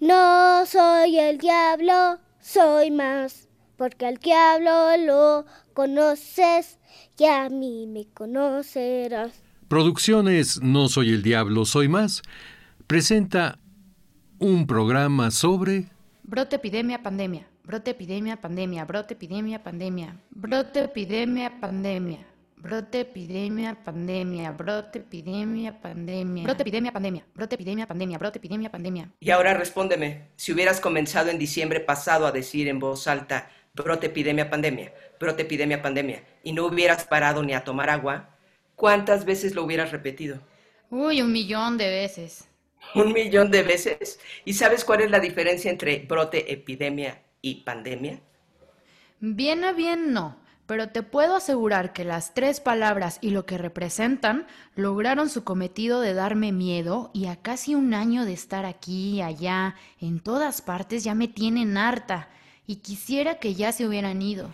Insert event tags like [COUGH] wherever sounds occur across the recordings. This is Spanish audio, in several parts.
No soy el diablo, soy más, porque al diablo lo conoces y a mí me conocerás. Producciones No soy el diablo, soy más presenta un programa sobre brote epidemia pandemia, brote epidemia pandemia, brote epidemia pandemia, brote epidemia pandemia. Brote epidemia pandemia, brote epidemia pandemia, brote epidemia pandemia, brote epidemia pandemia, brote epidemia pandemia. Y ahora respóndeme, si hubieras comenzado en diciembre pasado a decir en voz alta, brote epidemia pandemia, brote epidemia pandemia, y no hubieras parado ni a tomar agua, ¿cuántas veces lo hubieras repetido? Uy, un millón de veces. ¿Un millón de veces? ¿Y sabes cuál es la diferencia entre brote epidemia y pandemia? Bien a bien no pero te puedo asegurar que las tres palabras y lo que representan lograron su cometido de darme miedo y a casi un año de estar aquí, allá, en todas partes ya me tienen harta y quisiera que ya se hubieran ido.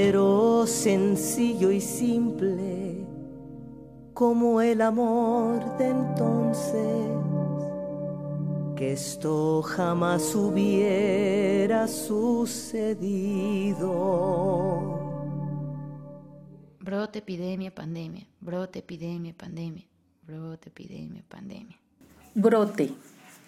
Quiero sencillo y simple como el amor de entonces, que esto jamás hubiera sucedido. Brote, epidemia, pandemia, brote, epidemia, pandemia, brote, epidemia, pandemia. Brote.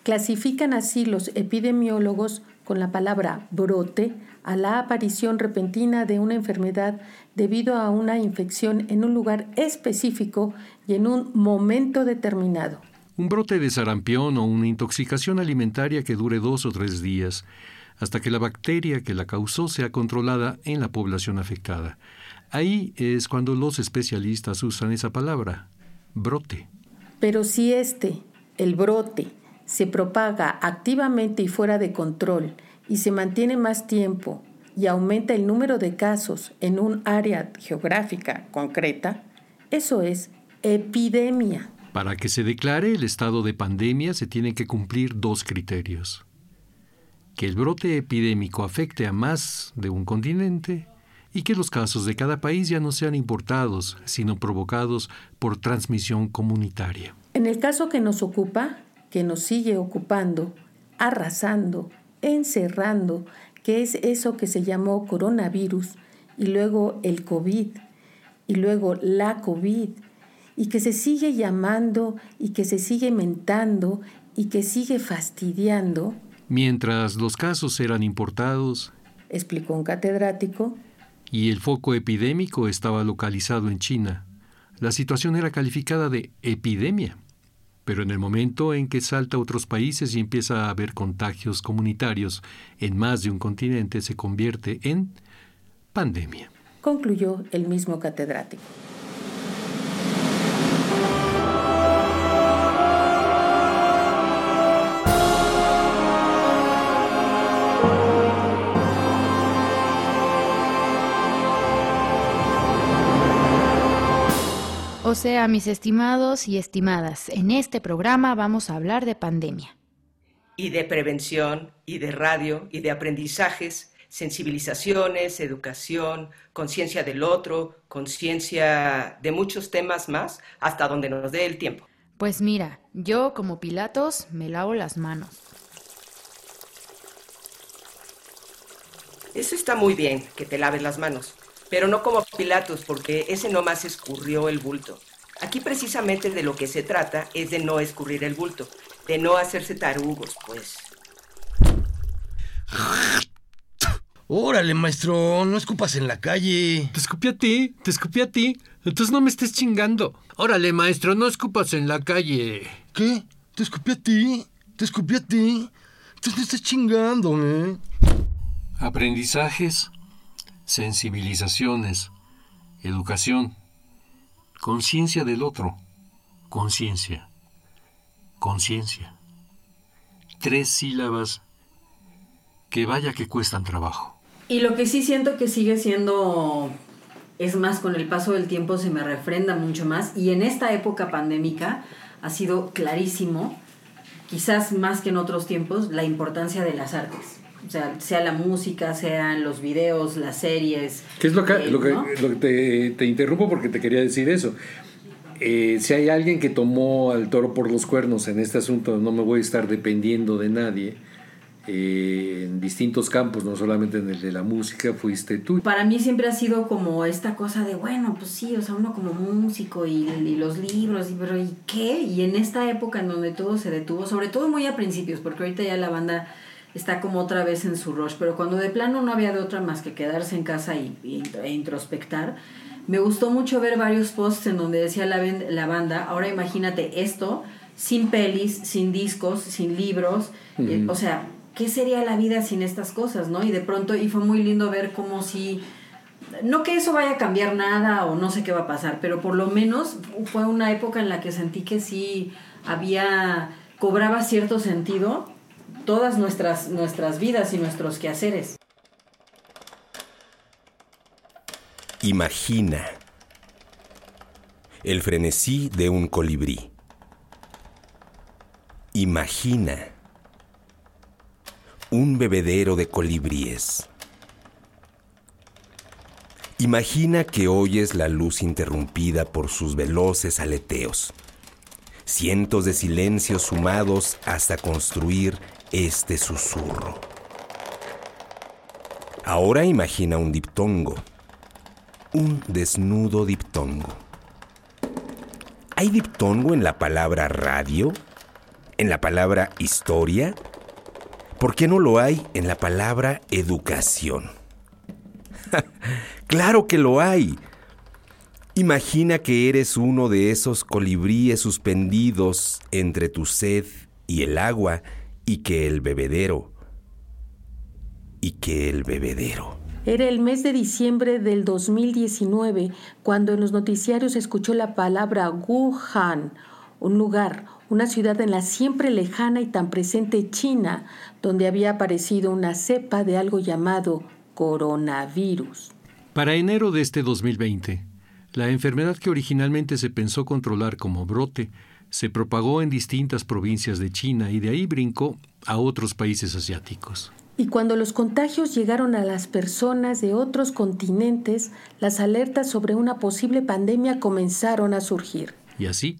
Clasifican así los epidemiólogos con la palabra brote a la aparición repentina de una enfermedad debido a una infección en un lugar específico y en un momento determinado. Un brote de sarampión o una intoxicación alimentaria que dure dos o tres días, hasta que la bacteria que la causó sea controlada en la población afectada. Ahí es cuando los especialistas usan esa palabra, brote. Pero si este, el brote, se propaga activamente y fuera de control, y se mantiene más tiempo y aumenta el número de casos en un área geográfica concreta, eso es epidemia. Para que se declare el estado de pandemia se tienen que cumplir dos criterios. Que el brote epidémico afecte a más de un continente y que los casos de cada país ya no sean importados, sino provocados por transmisión comunitaria. En el caso que nos ocupa, que nos sigue ocupando, arrasando, encerrando, que es eso que se llamó coronavirus, y luego el COVID, y luego la COVID, y que se sigue llamando y que se sigue mentando y que sigue fastidiando. Mientras los casos eran importados, explicó un catedrático, y el foco epidémico estaba localizado en China, la situación era calificada de epidemia. Pero en el momento en que salta a otros países y empieza a haber contagios comunitarios en más de un continente, se convierte en pandemia. Concluyó el mismo catedrático. O sea, mis estimados y estimadas, en este programa vamos a hablar de pandemia. Y de prevención, y de radio, y de aprendizajes, sensibilizaciones, educación, conciencia del otro, conciencia de muchos temas más, hasta donde nos dé el tiempo. Pues mira, yo como Pilatos me lavo las manos. Eso está muy bien, que te laves las manos pero no como Pilatos, porque ese nomás escurrió el bulto. Aquí precisamente de lo que se trata es de no escurrir el bulto, de no hacerse tarugos, pues. Órale, maestro, no escupas en la calle. Te escupí a ti, te escupí a ti. Entonces no me estés chingando. Órale, maestro, no escupas en la calle. ¿Qué? ¿Te escupí a ti? ¿Te escupí a ti? Entonces no estés chingando, ¿eh? Aprendizajes sensibilizaciones, educación, conciencia del otro, conciencia, conciencia. Tres sílabas que vaya que cuestan trabajo. Y lo que sí siento que sigue siendo, es más, con el paso del tiempo se me refrenda mucho más, y en esta época pandémica ha sido clarísimo quizás más que en otros tiempos, la importancia de las artes. O sea, sea la música, sean los videos, las series. ¿Qué es lo que, eh, lo que, ¿no? lo que te, te interrumpo porque te quería decir eso? Eh, si hay alguien que tomó al toro por los cuernos en este asunto, no me voy a estar dependiendo de nadie. eh, en distintos campos, no solamente en el de la música, fuiste tú. Para mí siempre ha sido como esta cosa de, bueno, pues sí, o sea, uno como músico y, y los libros, y, pero ¿y qué? Y en esta época en donde todo se detuvo, sobre todo muy a principios, porque ahorita ya la banda está como otra vez en su rush, pero cuando de plano no había de otra más que quedarse en casa y, y- e introspectar, me gustó mucho ver varios posts en donde decía la banda, ahora imagínate esto, sin pelis, sin discos, sin libros, eh, o sea, ¿qué sería la vida sin estas cosas, no? Y de pronto, y fue muy lindo ver cómo si, no que eso vaya a cambiar nada o no sé qué va a pasar, pero por lo menos fue una época en la que sentí que sí había, cobraba cierto sentido todas nuestras, nuestras vidas y nuestros quehaceres. Imagina el frenesí de un colibrí. Imagina un bebedero de colibríes. Imagina que oyes la luz interrumpida por sus veloces aleteos. Cientos de silencios sumados hasta construir este susurro. Ahora imagina un diptongo un desnudo diptongo. ¿Hay diptongo en la palabra radio? ¿En la palabra historia? ¿Por qué no lo hay en la palabra educación? [LAUGHS] claro que lo hay. Imagina que eres uno de esos colibríes suspendidos entre tu sed y el agua y que el bebedero y que el bebedero Era el mes de diciembre del 2019 cuando en los noticiarios se escuchó la palabra Wuhan, un lugar, una ciudad en la siempre lejana y tan presente China, donde había aparecido una cepa de algo llamado coronavirus. Para enero de este 2020, la enfermedad que originalmente se pensó controlar como brote se propagó en distintas provincias de China y de ahí brincó a otros países asiáticos. Y cuando los contagios llegaron a las personas de otros continentes, las alertas sobre una posible pandemia comenzaron a surgir. Y así,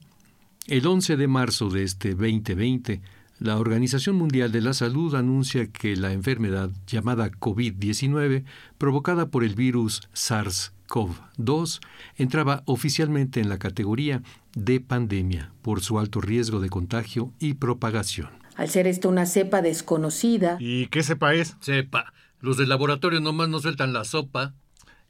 el 11 de marzo de este 2020, la Organización Mundial de la Salud anuncia que la enfermedad llamada COVID-19, provocada por el virus SARS-CoV-2, entraba oficialmente en la categoría de pandemia por su alto riesgo de contagio y propagación. Al ser esta una cepa desconocida, ¿Y qué cepa es? Sepa, los del laboratorio nomás nos sueltan la sopa,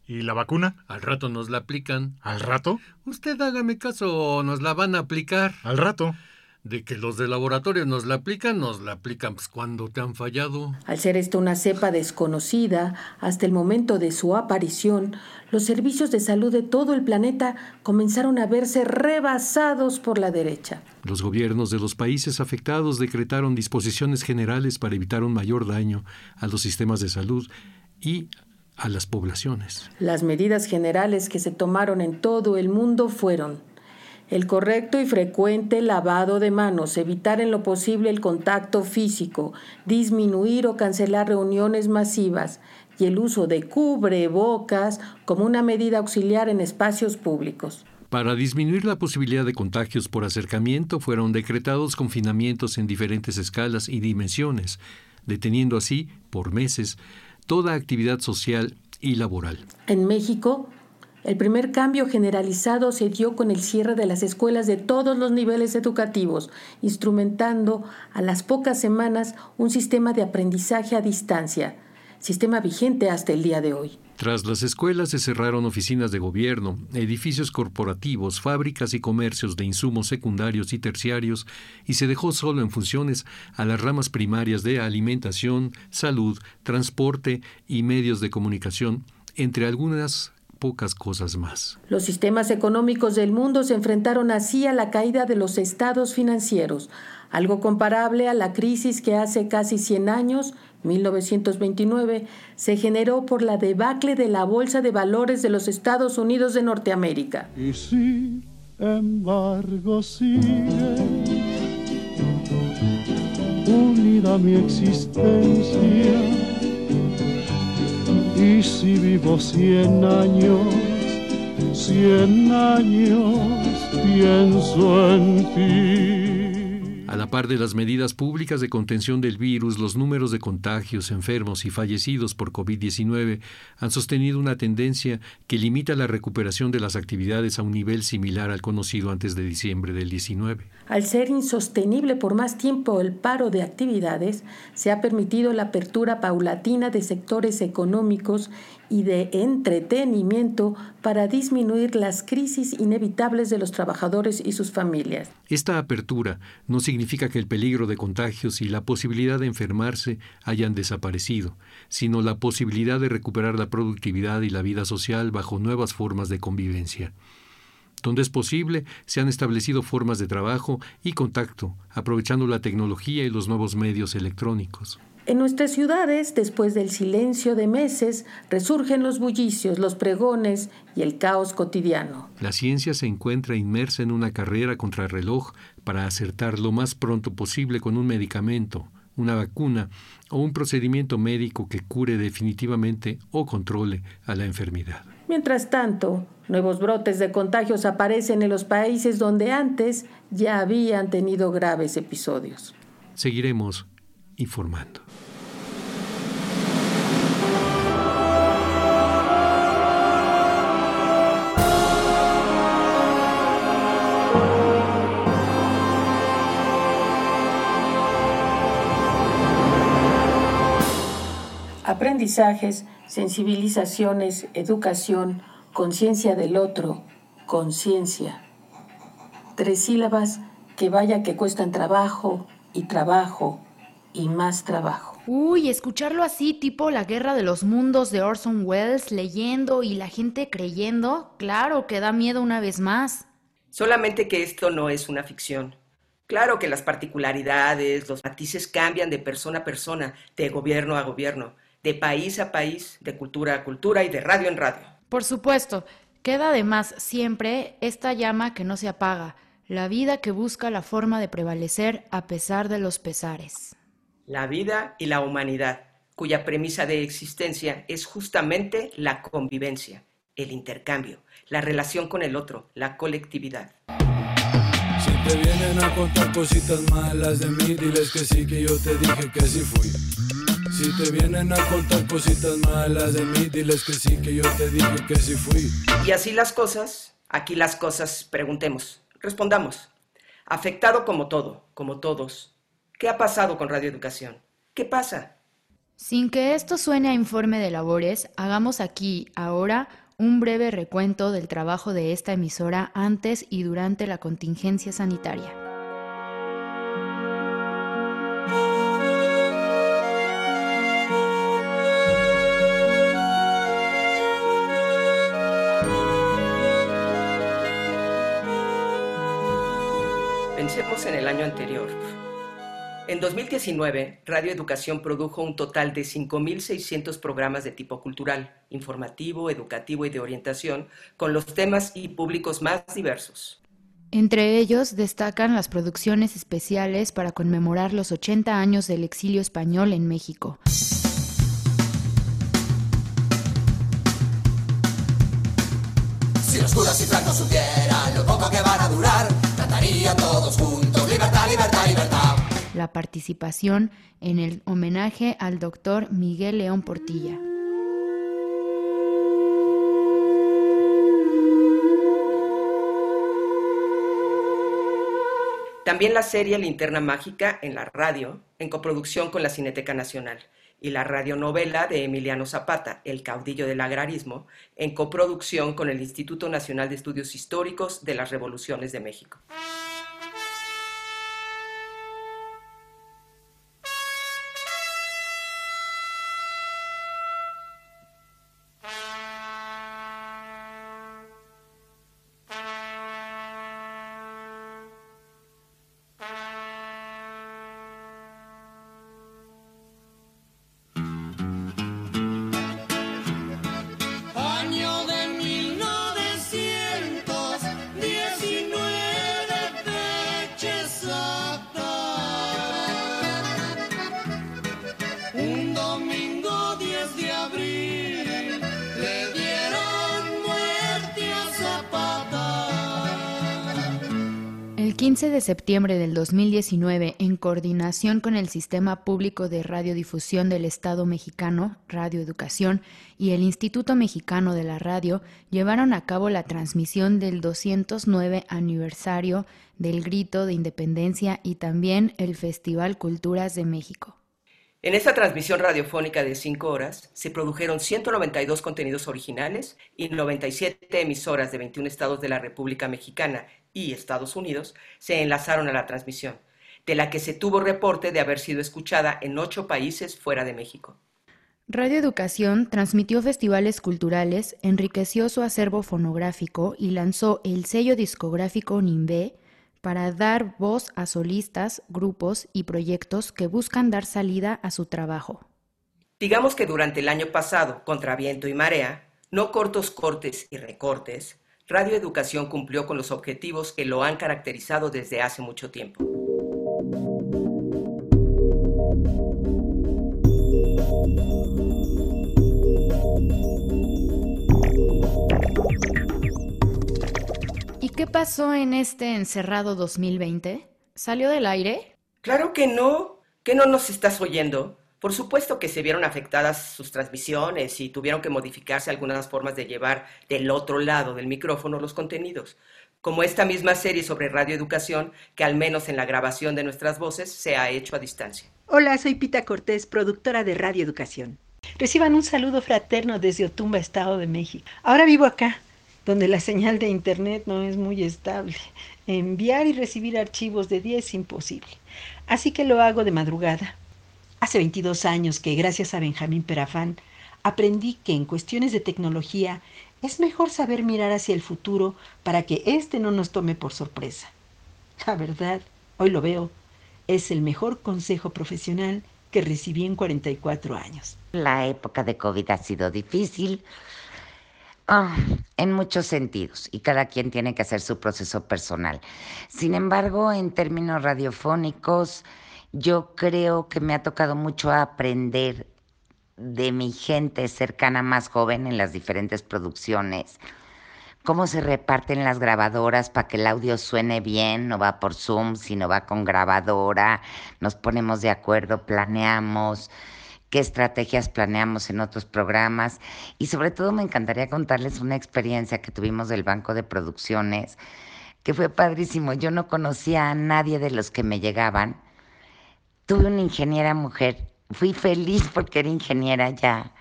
¿Y la vacuna? al rato nos la aplican. ¿Al rato? Usted hágame caso, nos la van a aplicar. Al rato. De que los del laboratorio nos la aplican, nos la aplican pues, cuando te han fallado. al ser esta una cepa desconocida, hasta el momento de su aparición, los servicios de salud de todo el planeta comenzaron a verse rebasados por la derecha. Los gobiernos de los países afectados decretaron disposiciones generales para evitar un mayor daño a los sistemas de salud y a las poblaciones. Las medidas generales que se tomaron en todo el mundo fueron el correcto y frecuente lavado de manos, evitar en lo posible el contacto físico, disminuir o cancelar reuniones masivas y el uso de cubrebocas como una medida auxiliar en espacios públicos. Para disminuir la posibilidad de contagios por acercamiento fueron decretados confinamientos en diferentes escalas y dimensiones, deteniendo así, por meses, toda actividad social y laboral. En México, el primer cambio generalizado se dio con el cierre de las escuelas de todos los niveles educativos, instrumentando a las pocas semanas un sistema de aprendizaje a distancia, sistema vigente hasta el día de hoy. Tras las escuelas se cerraron oficinas de gobierno, edificios corporativos, fábricas y comercios de insumos secundarios y terciarios, y se dejó solo en funciones a las ramas primarias de alimentación, salud, transporte y medios de comunicación, entre algunas pocas cosas más. Los sistemas económicos del mundo se enfrentaron así a la caída de los estados financieros, algo comparable a la crisis que hace casi 100 años, 1929, se generó por la debacle de la Bolsa de Valores de los Estados Unidos de Norteamérica. Y sin embargo sigue vida mi existencia. Y si vivo cien años, cien años pienso en ti. A la par de las medidas públicas de contención del virus, los números de contagios, enfermos y fallecidos por COVID-19 han sostenido una tendencia que limita la recuperación de las actividades a un nivel similar al conocido antes de diciembre del 19. Al ser insostenible por más tiempo el paro de actividades, se ha permitido la apertura paulatina de sectores económicos y de entretenimiento para disminuir las crisis inevitables de los trabajadores y sus familias. Esta apertura no significa que el peligro de contagios y la posibilidad de enfermarse hayan desaparecido, sino la posibilidad de recuperar la productividad y la vida social bajo nuevas formas de convivencia. Donde es posible, se han establecido formas de trabajo y contacto, aprovechando la tecnología y los nuevos medios electrónicos. En nuestras ciudades, después del silencio de meses, resurgen los bullicios, los pregones y el caos cotidiano. La ciencia se encuentra inmersa en una carrera contra el reloj para acertar lo más pronto posible con un medicamento, una vacuna o un procedimiento médico que cure definitivamente o controle a la enfermedad. Mientras tanto, nuevos brotes de contagios aparecen en los países donde antes ya habían tenido graves episodios. Seguiremos informando. Aprendizajes, sensibilizaciones, educación, conciencia del otro, conciencia. Tres sílabas que vaya que cuestan trabajo y trabajo y más trabajo. Uy, escucharlo así, tipo la guerra de los mundos de Orson Welles, leyendo y la gente creyendo, claro que da miedo una vez más. Solamente que esto no es una ficción. Claro que las particularidades, los matices cambian de persona a persona, de gobierno a gobierno, de país a país, de cultura a cultura y de radio en radio. Por supuesto, queda además siempre esta llama que no se apaga, la vida que busca la forma de prevalecer a pesar de los pesares la vida y la humanidad, cuya premisa de existencia es justamente la convivencia, el intercambio, la relación con el otro, la colectividad. Si te vienen a contar cositas malas de mí, diles que sí, que yo te dije que sí fui. Si te vienen a contar cositas malas de mí, diles que sí, que yo te dije que sí fui. Y así las cosas, aquí las cosas, preguntemos, respondamos. Afectado como todo, como todos, ¿Qué ha pasado con Radio Educación? ¿Qué pasa? Sin que esto suene a informe de labores, hagamos aquí, ahora, un breve recuento del trabajo de esta emisora antes y durante la contingencia sanitaria. Año anterior, en 2019, Radio Educación produjo un total de 5.600 programas de tipo cultural, informativo, educativo y de orientación, con los temas y públicos más diversos. Entre ellos destacan las producciones especiales para conmemorar los 80 años del exilio español en México. Si los curas y francos supieran lo poco que van a durar, cantarían todos juntos, participación en el homenaje al doctor Miguel León Portilla. También la serie Linterna Mágica en la radio, en coproducción con la Cineteca Nacional, y la radionovela de Emiliano Zapata, El caudillo del agrarismo, en coproducción con el Instituto Nacional de Estudios Históricos de las Revoluciones de México. 15 de septiembre del 2019, en coordinación con el Sistema Público de Radiodifusión del Estado mexicano, Radio Educación, y el Instituto Mexicano de la Radio, llevaron a cabo la transmisión del 209 aniversario del Grito de Independencia y también el Festival Culturas de México. En esta transmisión radiofónica de 5 horas se produjeron 192 contenidos originales y 97 emisoras de 21 estados de la República Mexicana y Estados Unidos se enlazaron a la transmisión, de la que se tuvo reporte de haber sido escuchada en ocho países fuera de México. Radio Educación transmitió festivales culturales, enriqueció su acervo fonográfico y lanzó el sello discográfico Nimbe para dar voz a solistas, grupos y proyectos que buscan dar salida a su trabajo. Digamos que durante el año pasado, contra viento y marea, no cortos cortes y recortes, Radio Educación cumplió con los objetivos que lo han caracterizado desde hace mucho tiempo. ¿Y qué pasó en este encerrado 2020? ¿Salió del aire? Claro que no. ¿Qué no nos estás oyendo? Por supuesto que se vieron afectadas sus transmisiones y tuvieron que modificarse algunas formas de llevar del otro lado del micrófono los contenidos, como esta misma serie sobre radioeducación que al menos en la grabación de nuestras voces se ha hecho a distancia. Hola, soy Pita Cortés, productora de Radio Educación. Reciban un saludo fraterno desde Otumba, Estado de México. Ahora vivo acá, donde la señal de internet no es muy estable. Enviar y recibir archivos de día es imposible. Así que lo hago de madrugada. Hace 22 años que, gracias a Benjamín Perafán, aprendí que en cuestiones de tecnología es mejor saber mirar hacia el futuro para que éste no nos tome por sorpresa. La verdad, hoy lo veo, es el mejor consejo profesional que recibí en 44 años. La época de COVID ha sido difícil ah, en muchos sentidos y cada quien tiene que hacer su proceso personal. Sin embargo, en términos radiofónicos, yo creo que me ha tocado mucho aprender de mi gente cercana más joven en las diferentes producciones, cómo se reparten las grabadoras para que el audio suene bien, no va por Zoom, sino va con grabadora, nos ponemos de acuerdo, planeamos qué estrategias planeamos en otros programas y sobre todo me encantaría contarles una experiencia que tuvimos del banco de producciones que fue padrísimo. Yo no conocía a nadie de los que me llegaban tuve una ingeniera mujer. Fui feliz porque era ingeniera ya.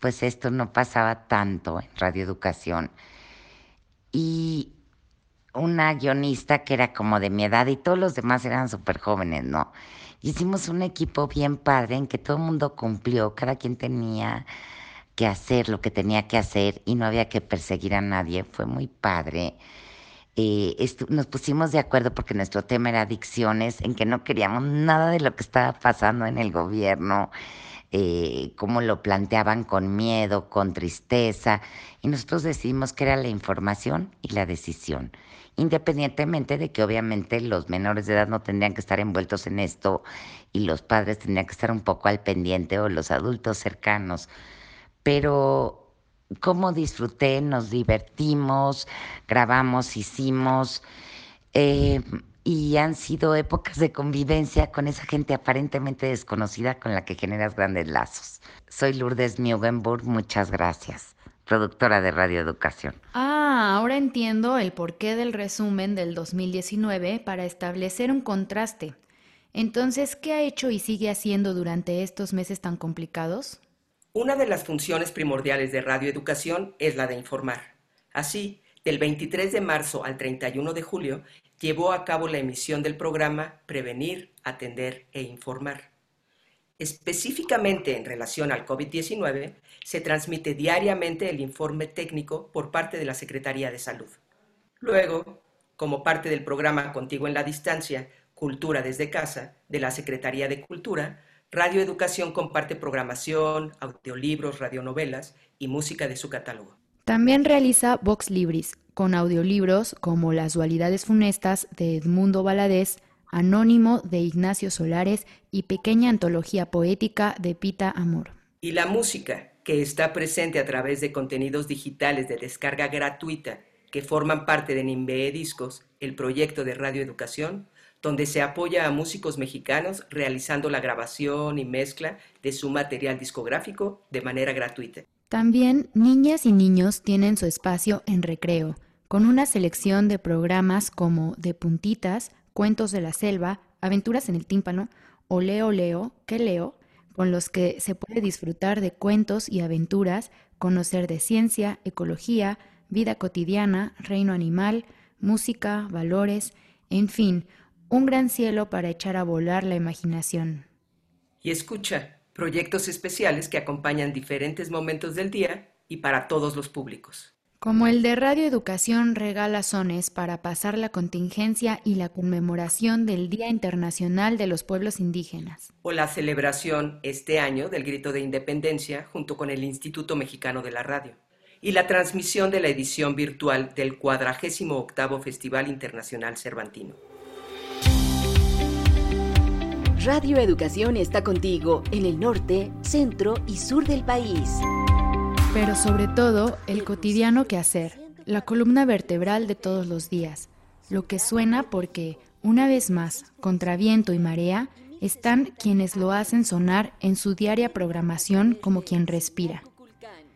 Pues esto no pasaba tanto en radioeducación. Y una guionista que era como de mi edad y todos los demás eran súper jóvenes, ¿no? hicimos un equipo bien padre en que todo el mundo cumplió, cada quien tenía que hacer lo que tenía que hacer y no había que perseguir a nadie. Fue muy padre. Eh, nos pusimos de acuerdo porque nuestro tema era adicciones, en que no queríamos nada de lo que estaba pasando en el gobierno, eh, cómo lo planteaban con miedo, con tristeza, y nosotros decidimos que era la información y la decisión, independientemente de que obviamente los menores de edad no tendrían que estar envueltos en esto y los padres tendrían que estar un poco al pendiente o los adultos cercanos. Pero cómo disfruté, nos divertimos, grabamos, hicimos, eh, y han sido épocas de convivencia con esa gente aparentemente desconocida con la que generas grandes lazos. Soy Lourdes Mugenburg, muchas gracias, productora de Radio Educación. Ah, ahora entiendo el porqué del resumen del 2019 para establecer un contraste. Entonces, ¿qué ha hecho y sigue haciendo durante estos meses tan complicados? Una de las funciones primordiales de radioeducación es la de informar. Así, del 23 de marzo al 31 de julio, llevó a cabo la emisión del programa Prevenir, Atender e Informar. Específicamente en relación al COVID-19, se transmite diariamente el informe técnico por parte de la Secretaría de Salud. Luego, como parte del programa Contigo en la Distancia, Cultura desde Casa, de la Secretaría de Cultura, Radio Educación comparte programación, audiolibros, radionovelas y música de su catálogo. También realiza Vox Libris, con audiolibros como Las dualidades funestas de Edmundo Valadez, Anónimo de Ignacio Solares y Pequeña antología poética de Pita Amor. Y la música, que está presente a través de contenidos digitales de descarga gratuita que forman parte de Nimbe Discos, el proyecto de radioeducación, donde se apoya a músicos mexicanos realizando la grabación y mezcla de su material discográfico de manera gratuita. También niñas y niños tienen su espacio en recreo, con una selección de programas como De Puntitas, Cuentos de la Selva, Aventuras en el Tímpano o Leo Leo, que leo, con los que se puede disfrutar de cuentos y aventuras, conocer de ciencia, ecología, vida cotidiana, reino animal, música, valores, en fin, un gran cielo para echar a volar la imaginación. Y escucha, proyectos especiales que acompañan diferentes momentos del día y para todos los públicos. Como el de Radio Educación regala sones para pasar la contingencia y la conmemoración del Día Internacional de los Pueblos Indígenas. O la celebración este año del Grito de Independencia junto con el Instituto Mexicano de la Radio. Y la transmisión de la edición virtual del 48 Festival Internacional Cervantino. Radio Educación está contigo en el norte, centro y sur del país. Pero sobre todo, el cotidiano que hacer, la columna vertebral de todos los días, lo que suena porque, una vez más, contra viento y marea, están quienes lo hacen sonar en su diaria programación como quien respira.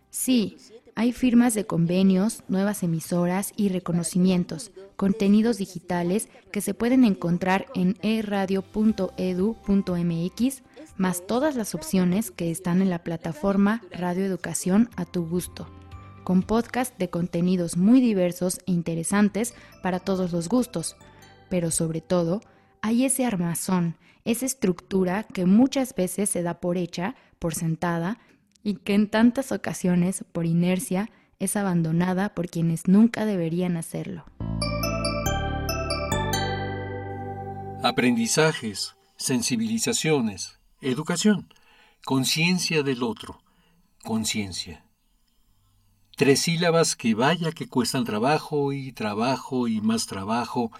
Sí, hay firmas de convenios, nuevas emisoras y reconocimientos, contenidos digitales que se pueden encontrar en eradio.edu.mx, más todas las opciones que están en la plataforma Radio Educación a tu gusto, con podcast de contenidos muy diversos e interesantes para todos los gustos, pero sobre todo hay ese armazón, esa estructura que muchas veces se da por hecha, por sentada, y que en tantas ocasiones, por inercia, es abandonada por quienes nunca deberían hacerlo. Aprendizajes, sensibilizaciones, educación, conciencia del otro, conciencia. Tres sílabas que vaya que cuestan trabajo y trabajo y más trabajo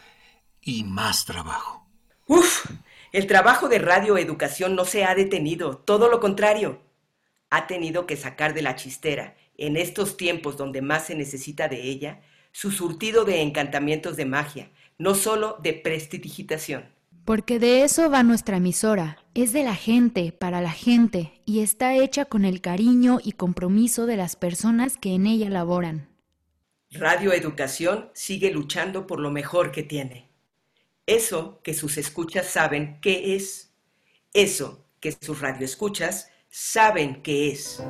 y más trabajo. Uf, el trabajo de radioeducación no se ha detenido, todo lo contrario ha tenido que sacar de la chistera, en estos tiempos donde más se necesita de ella, su surtido de encantamientos de magia, no solo de prestidigitación. Porque de eso va nuestra emisora, es de la gente, para la gente, y está hecha con el cariño y compromiso de las personas que en ella laboran. Radio Educación sigue luchando por lo mejor que tiene. Eso que sus escuchas saben qué es. Eso que sus radioescuchas saben qué es.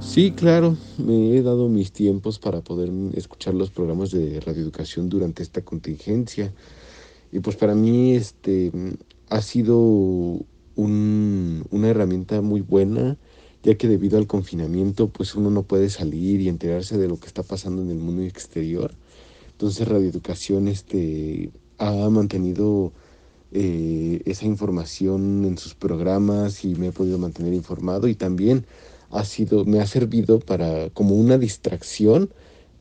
Sí, claro, me he dado mis tiempos para poder escuchar los programas de radioeducación durante esta contingencia. Y pues para mí este ha sido una herramienta muy buena, ya que debido al confinamiento pues uno no puede salir y enterarse de lo que está pasando en el mundo exterior. Entonces Radio Educación este, ha mantenido eh, esa información en sus programas y me he podido mantener informado y también ha sido, me ha servido para como una distracción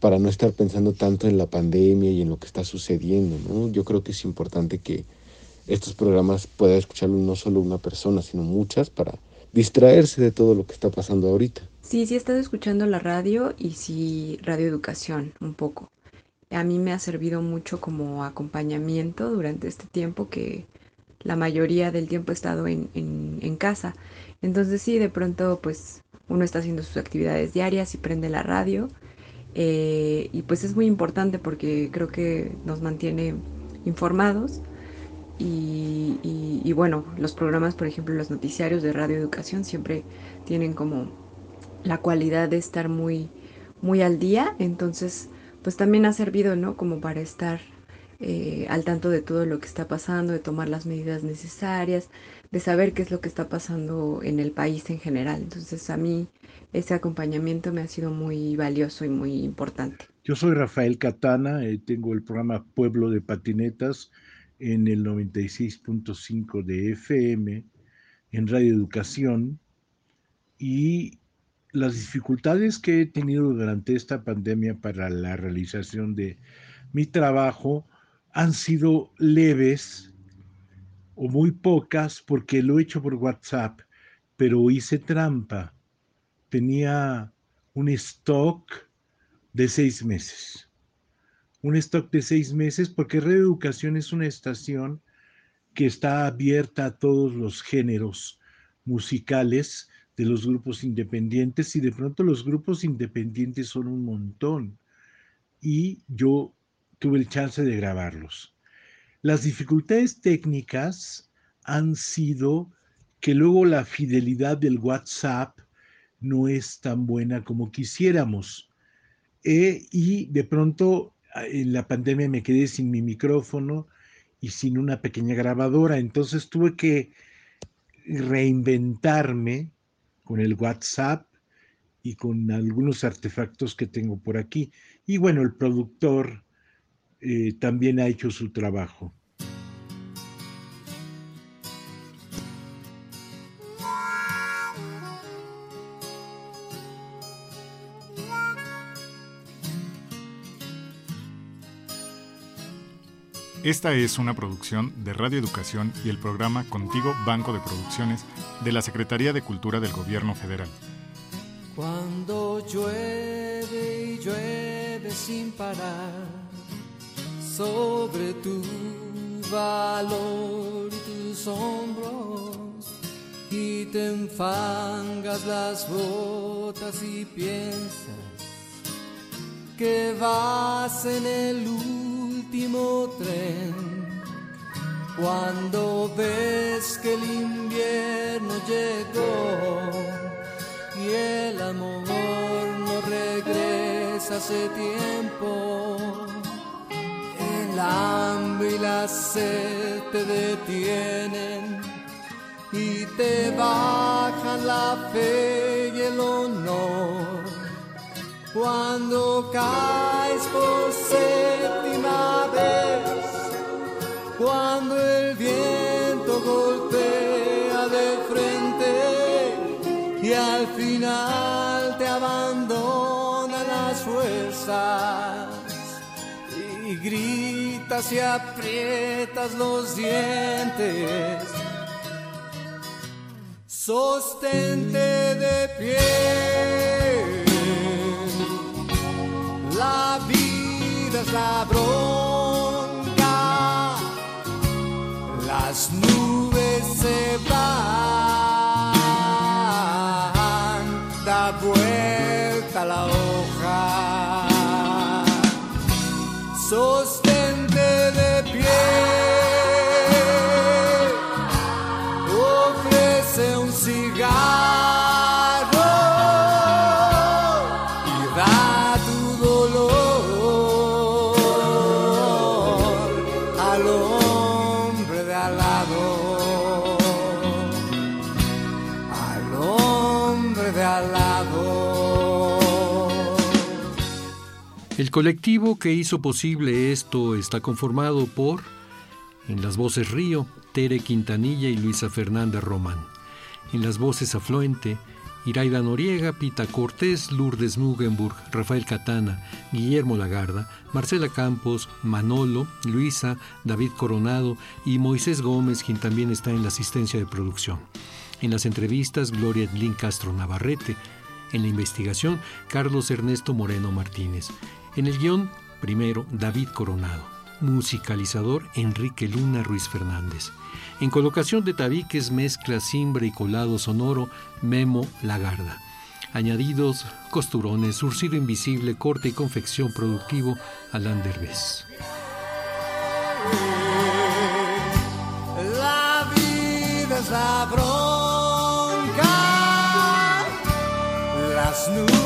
para no estar pensando tanto en la pandemia y en lo que está sucediendo. ¿no? Yo creo que es importante que estos programas pueda escucharlo no solo una persona, sino muchas para distraerse de todo lo que está pasando ahorita. Sí, sí he estado escuchando la radio y sí radio educación un poco a mí me ha servido mucho como acompañamiento durante este tiempo que la mayoría del tiempo he estado en, en, casa. Entonces sí, de pronto pues uno está haciendo sus actividades diarias y prende la radio. Eh, y pues es muy importante porque creo que nos mantiene informados. Y, y, bueno, los programas, por ejemplo, los noticiarios de Radio Educación siempre tienen como la cualidad de estar muy, muy al día. Entonces, pues también ha servido, ¿no? Como para estar eh, al tanto de todo lo que está pasando, de tomar las medidas necesarias, de saber qué es lo que está pasando en el país en general. Entonces a mí ese acompañamiento me ha sido muy valioso y muy importante. Yo soy Rafael Catana, eh, tengo el programa Pueblo de Patinetas en el 96.5 de FM, en Radio Educación, y las dificultades que he tenido durante esta pandemia para la realización de mi trabajo han sido leves o muy pocas porque lo he hecho por WhatsApp, pero hice trampa. Tenía un stock de seis meses. Un stock de seis meses porque Reeducación es una estación que está abierta a todos los géneros musicales de los grupos independientes y de pronto los grupos independientes son un montón. Y yo tuve el chance de grabarlos. Las dificultades técnicas han sido que luego la fidelidad del WhatsApp no es tan buena como quisiéramos. Eh, y de pronto en la pandemia me quedé sin mi micrófono y sin una pequeña grabadora, entonces tuve que reinventarme con el WhatsApp y con algunos artefactos que tengo por aquí. Y bueno, el productor eh, también ha hecho su trabajo. Esta es una producción de Radio Educación y el programa Contigo Banco de Producciones de la Secretaría de Cultura del Gobierno Federal. Cuando llueve y llueve sin parar sobre tu valor y tus hombros y te enfangas las botas y piensas que vas en el último tren. Cuando ves que el invierno llegó y el amor no regresa hace tiempo, el hambre y la sed te detienen y te bajan la fe y el honor cuando caes por séptima final te abandona las fuerzas y gritas y aprietas los dientes. Sostente de pie. La vida es la bronca, las nubes se van, la hoja, sostente colectivo que hizo posible esto está conformado por, en las voces Río, Tere Quintanilla y Luisa Fernanda Román. En las voces Afluente, Iraida Noriega, Pita Cortés, Lourdes Mugenburg, Rafael Catana, Guillermo Lagarda, Marcela Campos, Manolo, Luisa, David Coronado y Moisés Gómez, quien también está en la asistencia de producción. En las entrevistas, Gloria Edlin Castro Navarrete. En la investigación, Carlos Ernesto Moreno Martínez. En el guion, primero, David Coronado. Musicalizador, Enrique Luna Ruiz Fernández. En colocación de tabiques, mezcla, cimbre y colado sonoro, Memo Lagarda. Añadidos, costurones, surcido invisible, corte y confección productivo, Alan Derbez. La vida es la bronca, las nubes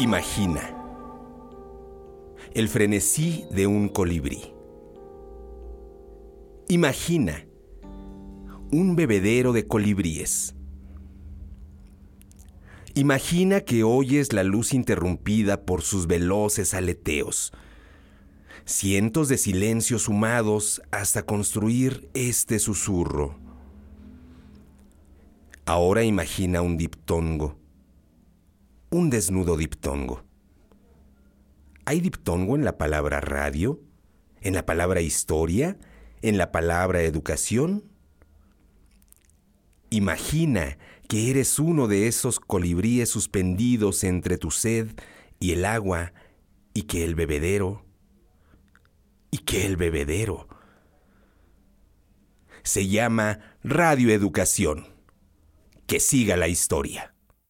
Imagina el frenesí de un colibrí. Imagina un bebedero de colibríes. Imagina que oyes la luz interrumpida por sus veloces aleteos. Cientos de silencios sumados hasta construir este susurro. Ahora imagina un diptongo. Un desnudo diptongo. ¿Hay diptongo en la palabra radio? ¿En la palabra historia? ¿En la palabra educación? Imagina que eres uno de esos colibríes suspendidos entre tu sed y el agua y que el bebedero, y que el bebedero se llama radioeducación. Que siga la historia.